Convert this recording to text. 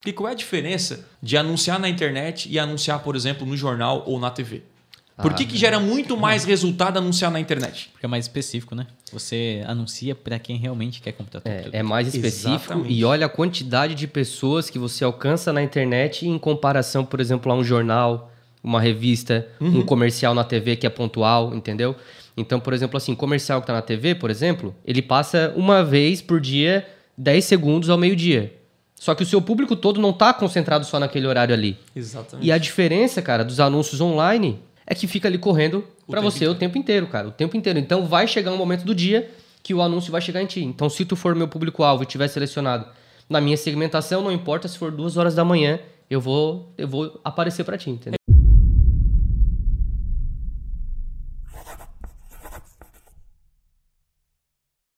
Porque qual é a diferença de anunciar na internet e anunciar, por exemplo, no jornal ou na TV? Por que, que gera muito mais resultado anunciar na internet? Porque é mais específico, né? Você anuncia para quem realmente quer comprar teu É, produto. é mais específico Exatamente. e olha a quantidade de pessoas que você alcança na internet em comparação, por exemplo, a um jornal, uma revista, um comercial na TV que é pontual, entendeu? Então, por exemplo, assim, comercial que tá na TV, por exemplo, ele passa uma vez por dia 10 segundos ao meio-dia. Só que o seu público todo não tá concentrado só naquele horário ali. Exatamente. E a diferença, cara, dos anúncios online é que fica ali correndo tempo você inteiro. o tempo inteiro, cara. O tempo inteiro. Então vai chegar um momento do dia que o anúncio vai chegar em ti. Então, se tu for meu público-alvo e tiver selecionado na minha segmentação, não importa se for duas horas da manhã, eu vou, eu vou aparecer pra ti, entendeu?